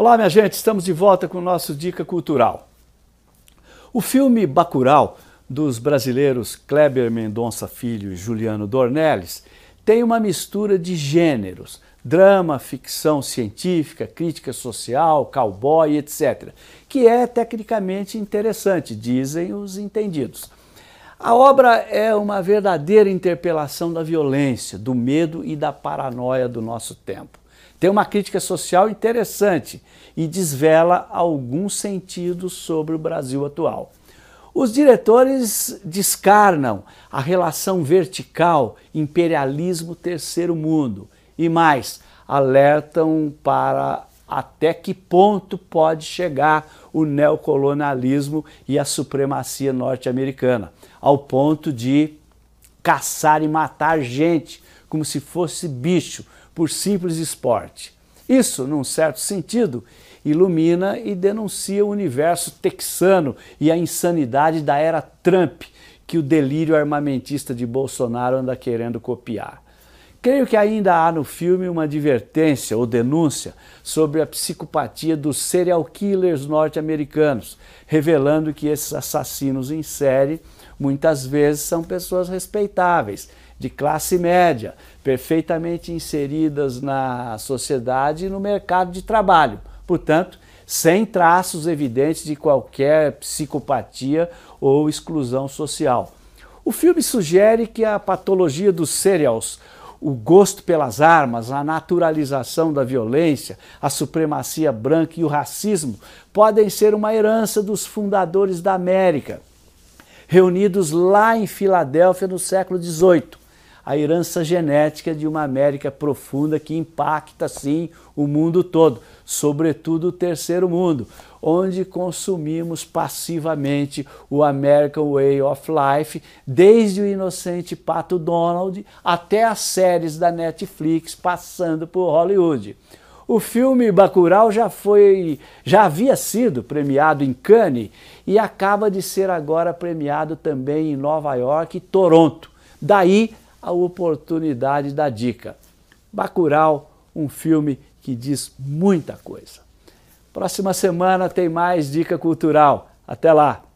Olá, minha gente, estamos de volta com o nosso Dica Cultural. O filme Bacurau, dos brasileiros Kleber Mendonça Filho e Juliano Dornelles, tem uma mistura de gêneros, drama, ficção científica, crítica social, cowboy, etc., que é tecnicamente interessante, dizem os entendidos. A obra é uma verdadeira interpelação da violência, do medo e da paranoia do nosso tempo. Tem uma crítica social interessante e desvela alguns sentidos sobre o Brasil atual. Os diretores descarnam a relação vertical imperialismo-terceiro mundo e mais, alertam para até que ponto pode chegar o neocolonialismo e a supremacia norte-americana, ao ponto de caçar e matar gente como se fosse bicho, por simples esporte. Isso, num certo sentido, ilumina e denuncia o universo texano e a insanidade da era Trump, que o delírio armamentista de Bolsonaro anda querendo copiar. Creio que ainda há no filme uma advertência ou denúncia sobre a psicopatia dos serial killers norte-americanos, revelando que esses assassinos em série muitas vezes são pessoas respeitáveis, de classe média, perfeitamente inseridas na sociedade e no mercado de trabalho. Portanto, sem traços evidentes de qualquer psicopatia ou exclusão social. O filme sugere que a patologia dos serials, o gosto pelas armas, a naturalização da violência, a supremacia branca e o racismo podem ser uma herança dos fundadores da América, reunidos lá em Filadélfia no século XVIII a herança genética de uma América profunda que impacta, sim, o mundo todo, sobretudo o terceiro mundo, onde consumimos passivamente o American Way of Life, desde o inocente Pato Donald até as séries da Netflix, passando por Hollywood. O filme Bacurau já foi, já havia sido premiado em Cannes e acaba de ser agora premiado também em Nova York e Toronto. Daí a oportunidade da dica. Bacurau, um filme que diz muita coisa. Próxima semana tem mais dica cultural. Até lá!